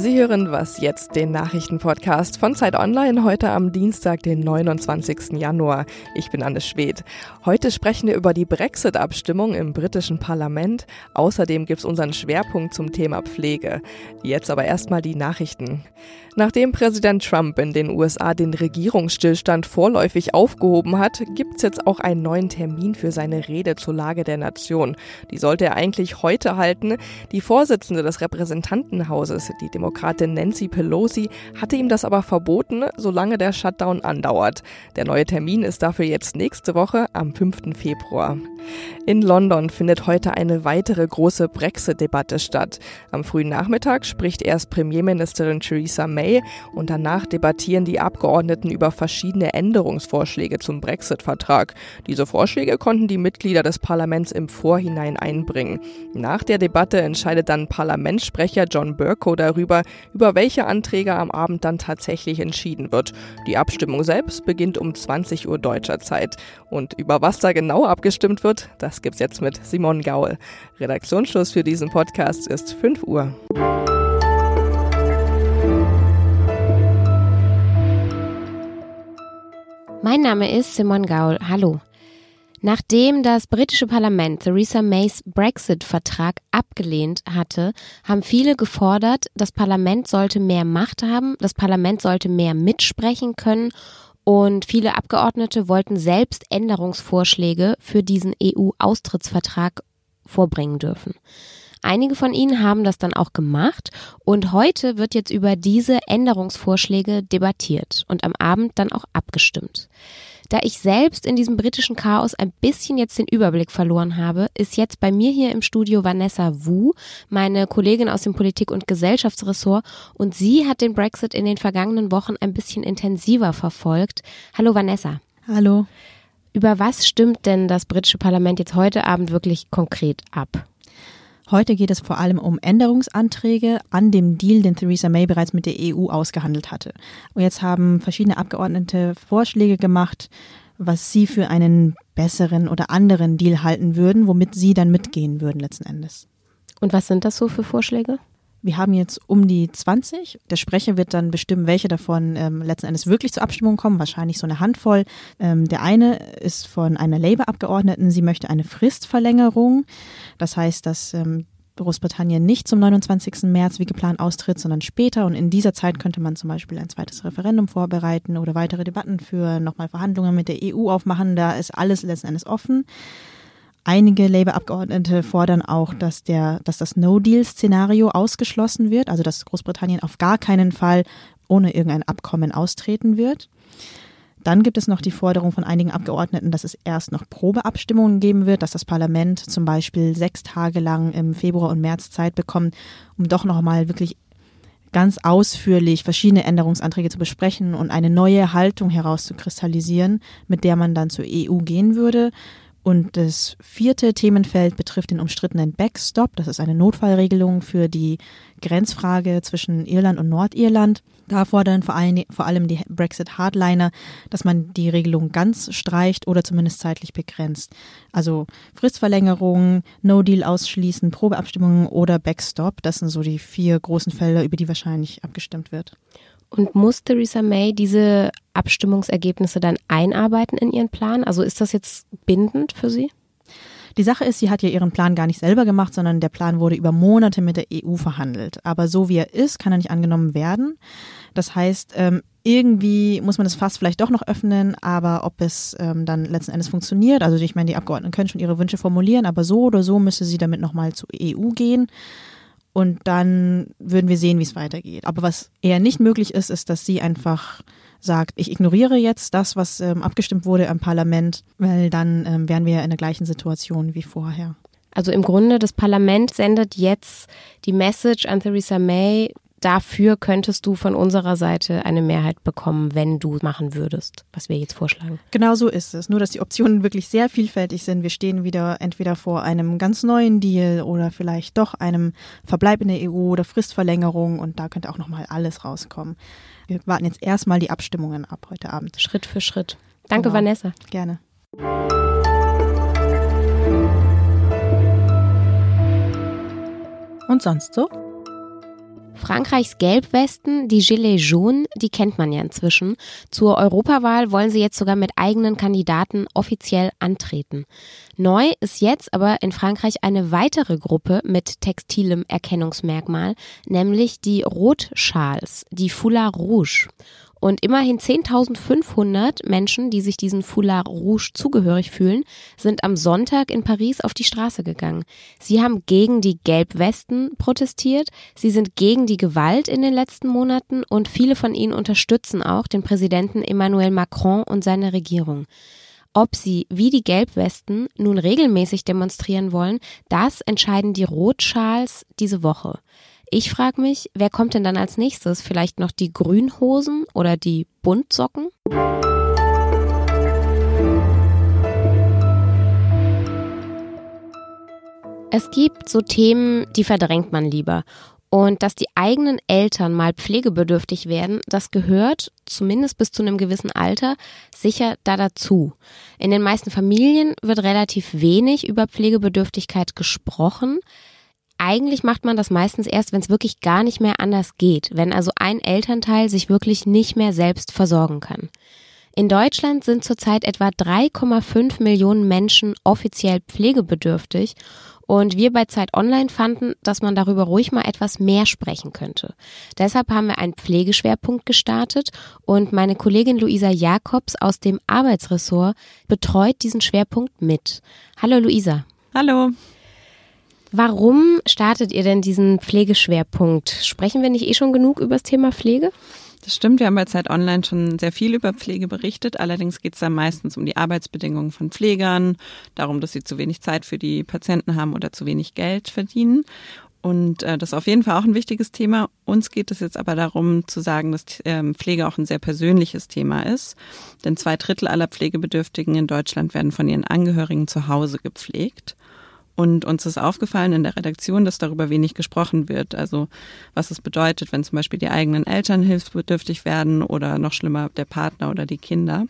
Sie hören was jetzt, den Nachrichtenpodcast von Zeit Online, heute am Dienstag, den 29. Januar. Ich bin Anne Schwedt. Heute sprechen wir über die Brexit-Abstimmung im britischen Parlament. Außerdem gibt es unseren Schwerpunkt zum Thema Pflege. Jetzt aber erstmal die Nachrichten. Nachdem Präsident Trump in den USA den Regierungsstillstand vorläufig aufgehoben hat, gibt es jetzt auch einen neuen Termin für seine Rede zur Lage der Nation. Die sollte er eigentlich heute halten. Die Vorsitzende des Repräsentantenhauses, die Demokratin Nancy Pelosi, hatte ihm das aber verboten, solange der Shutdown andauert. Der neue Termin ist dafür jetzt nächste Woche am 5. Februar. In London findet heute eine weitere große Brexit-Debatte statt. Am frühen Nachmittag spricht erst Premierministerin Theresa May und danach debattieren die Abgeordneten über verschiedene Änderungsvorschläge zum Brexit-Vertrag. Diese Vorschläge konnten die Mitglieder des Parlaments im Vorhinein einbringen. Nach der Debatte entscheidet dann Parlamentssprecher John Burko darüber, über welche Anträge am Abend dann tatsächlich entschieden wird. Die Abstimmung selbst beginnt um 20 Uhr deutscher Zeit. Und über was da genau abgestimmt wird, das gibt's jetzt mit Simon Gaul. Redaktionsschluss für diesen Podcast ist 5 Uhr. Mein Name ist Simon Gaul. Hallo. Nachdem das britische Parlament Theresa Mays Brexit-Vertrag abgelehnt hatte, haben viele gefordert, das Parlament sollte mehr Macht haben, das Parlament sollte mehr mitsprechen können und viele Abgeordnete wollten selbst Änderungsvorschläge für diesen EU-Austrittsvertrag vorbringen dürfen. Einige von ihnen haben das dann auch gemacht und heute wird jetzt über diese Änderungsvorschläge debattiert und am Abend dann auch abgestimmt. Da ich selbst in diesem britischen Chaos ein bisschen jetzt den Überblick verloren habe, ist jetzt bei mir hier im Studio Vanessa Wu, meine Kollegin aus dem Politik- und Gesellschaftsressort, und sie hat den Brexit in den vergangenen Wochen ein bisschen intensiver verfolgt. Hallo Vanessa. Hallo. Über was stimmt denn das britische Parlament jetzt heute Abend wirklich konkret ab? Heute geht es vor allem um Änderungsanträge an dem Deal, den Theresa May bereits mit der EU ausgehandelt hatte. Und jetzt haben verschiedene Abgeordnete Vorschläge gemacht, was sie für einen besseren oder anderen Deal halten würden, womit sie dann mitgehen würden letzten Endes. Und was sind das so für Vorschläge? Wir haben jetzt um die 20. Der Sprecher wird dann bestimmen, welche davon ähm, letzten Endes wirklich zur Abstimmung kommen. Wahrscheinlich so eine Handvoll. Ähm, der eine ist von einer Labour-Abgeordneten. Sie möchte eine Fristverlängerung. Das heißt, dass ähm, Großbritannien nicht zum 29. März wie geplant austritt, sondern später. Und in dieser Zeit könnte man zum Beispiel ein zweites Referendum vorbereiten oder weitere Debatten führen, nochmal Verhandlungen mit der EU aufmachen. Da ist alles letzten Endes offen. Einige Labour-Abgeordnete fordern auch, dass, der, dass das No-Deal-Szenario ausgeschlossen wird, also dass Großbritannien auf gar keinen Fall ohne irgendein Abkommen austreten wird. Dann gibt es noch die Forderung von einigen Abgeordneten, dass es erst noch Probeabstimmungen geben wird, dass das Parlament zum Beispiel sechs Tage lang im Februar und März Zeit bekommt, um doch nochmal wirklich ganz ausführlich verschiedene Änderungsanträge zu besprechen und eine neue Haltung herauszukristallisieren, mit der man dann zur EU gehen würde. Und das vierte Themenfeld betrifft den umstrittenen Backstop. Das ist eine Notfallregelung für die Grenzfrage zwischen Irland und Nordirland. Da fordern vor allem, vor allem die Brexit-Hardliner, dass man die Regelung ganz streicht oder zumindest zeitlich begrenzt. Also Fristverlängerung, No-Deal ausschließen, Probeabstimmungen oder Backstop. Das sind so die vier großen Felder, über die wahrscheinlich abgestimmt wird. Und muss Theresa May diese Abstimmungsergebnisse dann einarbeiten in ihren Plan? Also ist das jetzt bindend für sie? Die Sache ist, sie hat ja ihren Plan gar nicht selber gemacht, sondern der Plan wurde über Monate mit der EU verhandelt. Aber so wie er ist, kann er nicht angenommen werden. Das heißt, ähm, irgendwie muss man das Fass vielleicht doch noch öffnen, aber ob es ähm, dann letzten Endes funktioniert, also ich meine, die Abgeordneten können schon ihre Wünsche formulieren, aber so oder so müsste sie damit nochmal zur EU gehen. Und dann würden wir sehen, wie es weitergeht. Aber was eher nicht möglich ist, ist, dass sie einfach sagt, ich ignoriere jetzt das, was ähm, abgestimmt wurde im Parlament, weil dann ähm, wären wir in der gleichen Situation wie vorher. Also im Grunde, das Parlament sendet jetzt die Message an Theresa May, dafür könntest du von unserer Seite eine Mehrheit bekommen, wenn du machen würdest, was wir jetzt vorschlagen. Genau so ist es. Nur, dass die Optionen wirklich sehr vielfältig sind. Wir stehen wieder entweder vor einem ganz neuen Deal oder vielleicht doch einem Verbleib in der EU oder Fristverlängerung und da könnte auch nochmal alles rauskommen. Wir warten jetzt erstmal die Abstimmungen ab heute Abend. Schritt für Schritt. Danke, genau. Vanessa. Gerne. Und sonst so? Frankreichs Gelbwesten, die Gilets jaunes, die kennt man ja inzwischen. Zur Europawahl wollen sie jetzt sogar mit eigenen Kandidaten offiziell antreten. Neu ist jetzt aber in Frankreich eine weitere Gruppe mit textilem Erkennungsmerkmal, nämlich die Rotschals, die Foulard Rouge. Und immerhin 10.500 Menschen, die sich diesen Foulard Rouge zugehörig fühlen, sind am Sonntag in Paris auf die Straße gegangen. Sie haben gegen die Gelbwesten protestiert, sie sind gegen die Gewalt in den letzten Monaten und viele von ihnen unterstützen auch den Präsidenten Emmanuel Macron und seine Regierung. Ob sie wie die Gelbwesten nun regelmäßig demonstrieren wollen, das entscheiden die Rotschals diese Woche. Ich frage mich, wer kommt denn dann als nächstes? Vielleicht noch die Grünhosen oder die Buntsocken? Es gibt so Themen, die verdrängt man lieber. Und dass die eigenen Eltern mal pflegebedürftig werden, das gehört, zumindest bis zu einem gewissen Alter, sicher da dazu. In den meisten Familien wird relativ wenig über Pflegebedürftigkeit gesprochen eigentlich macht man das meistens erst, wenn es wirklich gar nicht mehr anders geht, wenn also ein Elternteil sich wirklich nicht mehr selbst versorgen kann. In Deutschland sind zurzeit etwa 3,5 Millionen Menschen offiziell pflegebedürftig und wir bei Zeit Online fanden, dass man darüber ruhig mal etwas mehr sprechen könnte. Deshalb haben wir einen Pflegeschwerpunkt gestartet und meine Kollegin Luisa Jakobs aus dem Arbeitsressort betreut diesen Schwerpunkt mit. Hallo Luisa. Hallo. Warum startet ihr denn diesen Pflegeschwerpunkt? Sprechen wir nicht eh schon genug über das Thema Pflege? Das stimmt, wir haben bei Zeit Online schon sehr viel über Pflege berichtet. Allerdings geht es da meistens um die Arbeitsbedingungen von Pflegern, darum, dass sie zu wenig Zeit für die Patienten haben oder zu wenig Geld verdienen. Und äh, das ist auf jeden Fall auch ein wichtiges Thema. Uns geht es jetzt aber darum zu sagen, dass ähm, Pflege auch ein sehr persönliches Thema ist. Denn zwei Drittel aller Pflegebedürftigen in Deutschland werden von ihren Angehörigen zu Hause gepflegt. Und uns ist aufgefallen in der Redaktion, dass darüber wenig gesprochen wird. Also was es bedeutet, wenn zum Beispiel die eigenen Eltern hilfsbedürftig werden oder noch schlimmer der Partner oder die Kinder.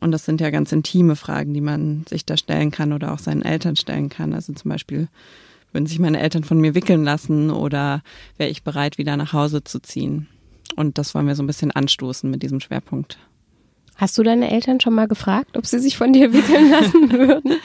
Und das sind ja ganz intime Fragen, die man sich da stellen kann oder auch seinen Eltern stellen kann. Also zum Beispiel, würden sich meine Eltern von mir wickeln lassen oder wäre ich bereit, wieder nach Hause zu ziehen? Und das wollen wir so ein bisschen anstoßen mit diesem Schwerpunkt. Hast du deine Eltern schon mal gefragt, ob sie sich von dir wickeln lassen würden?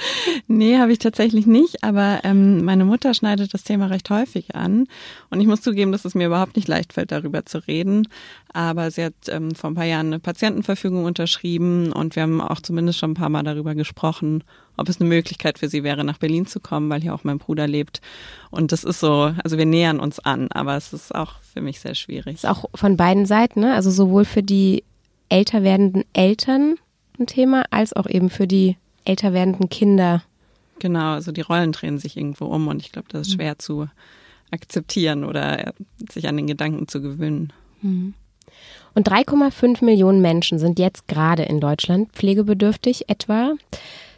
nee, habe ich tatsächlich nicht, aber ähm, meine Mutter schneidet das Thema recht häufig an. Und ich muss zugeben, dass es mir überhaupt nicht leicht fällt, darüber zu reden. Aber sie hat ähm, vor ein paar Jahren eine Patientenverfügung unterschrieben und wir haben auch zumindest schon ein paar Mal darüber gesprochen, ob es eine Möglichkeit für sie wäre, nach Berlin zu kommen, weil hier auch mein Bruder lebt. Und das ist so, also wir nähern uns an, aber es ist auch für mich sehr schwierig. Ist auch von beiden Seiten, ne? Also sowohl für die älter werdenden Eltern ein Thema, als auch eben für die älter werdenden Kinder. Genau, also die Rollen drehen sich irgendwo um und ich glaube, das ist mhm. schwer zu akzeptieren oder äh, sich an den Gedanken zu gewöhnen. Mhm. Und 3,5 Millionen Menschen sind jetzt gerade in Deutschland pflegebedürftig etwa.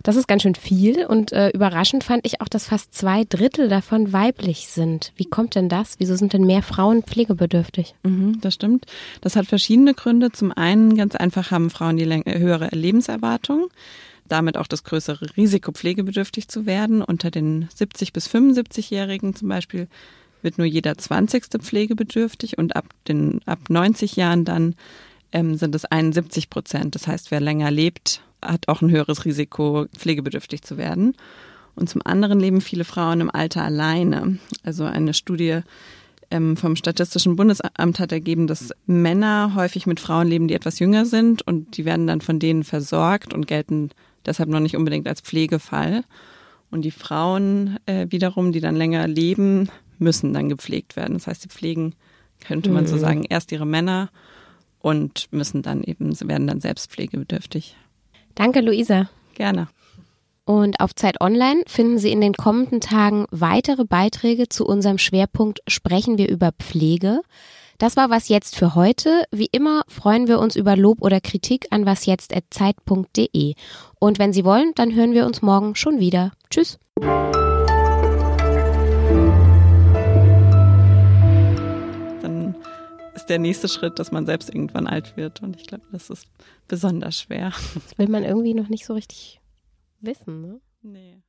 Das ist ganz schön viel und äh, überraschend fand ich auch, dass fast zwei Drittel davon weiblich sind. Wie kommt denn das? Wieso sind denn mehr Frauen pflegebedürftig? Mhm, das stimmt. Das hat verschiedene Gründe. Zum einen ganz einfach haben Frauen die höhere Lebenserwartung damit auch das größere Risiko, pflegebedürftig zu werden. Unter den 70 bis 75-Jährigen zum Beispiel wird nur jeder 20. pflegebedürftig und ab den ab 90 Jahren dann ähm, sind es 71 Prozent. Das heißt, wer länger lebt, hat auch ein höheres Risiko, pflegebedürftig zu werden. Und zum anderen leben viele Frauen im Alter alleine. Also eine Studie ähm, vom Statistischen Bundesamt hat ergeben, dass Männer häufig mit Frauen leben, die etwas jünger sind und die werden dann von denen versorgt und gelten deshalb noch nicht unbedingt als Pflegefall. Und die Frauen äh, wiederum, die dann länger leben, müssen dann gepflegt werden. Das heißt, sie pflegen, könnte man so mhm. sagen, erst ihre Männer und müssen dann eben, sie werden dann selbst pflegebedürftig. Danke, Luisa. Gerne. Und auf Zeit Online finden Sie in den kommenden Tagen weitere Beiträge zu unserem Schwerpunkt Sprechen wir über Pflege. Das war was jetzt für heute. Wie immer freuen wir uns über Lob oder Kritik an wasjetzt@zeit.de. Und wenn Sie wollen, dann hören wir uns morgen schon wieder. Tschüss. Ist der nächste Schritt, dass man selbst irgendwann alt wird. Und ich glaube, das ist besonders schwer. Das will man irgendwie noch nicht so richtig wissen, ne? Nee.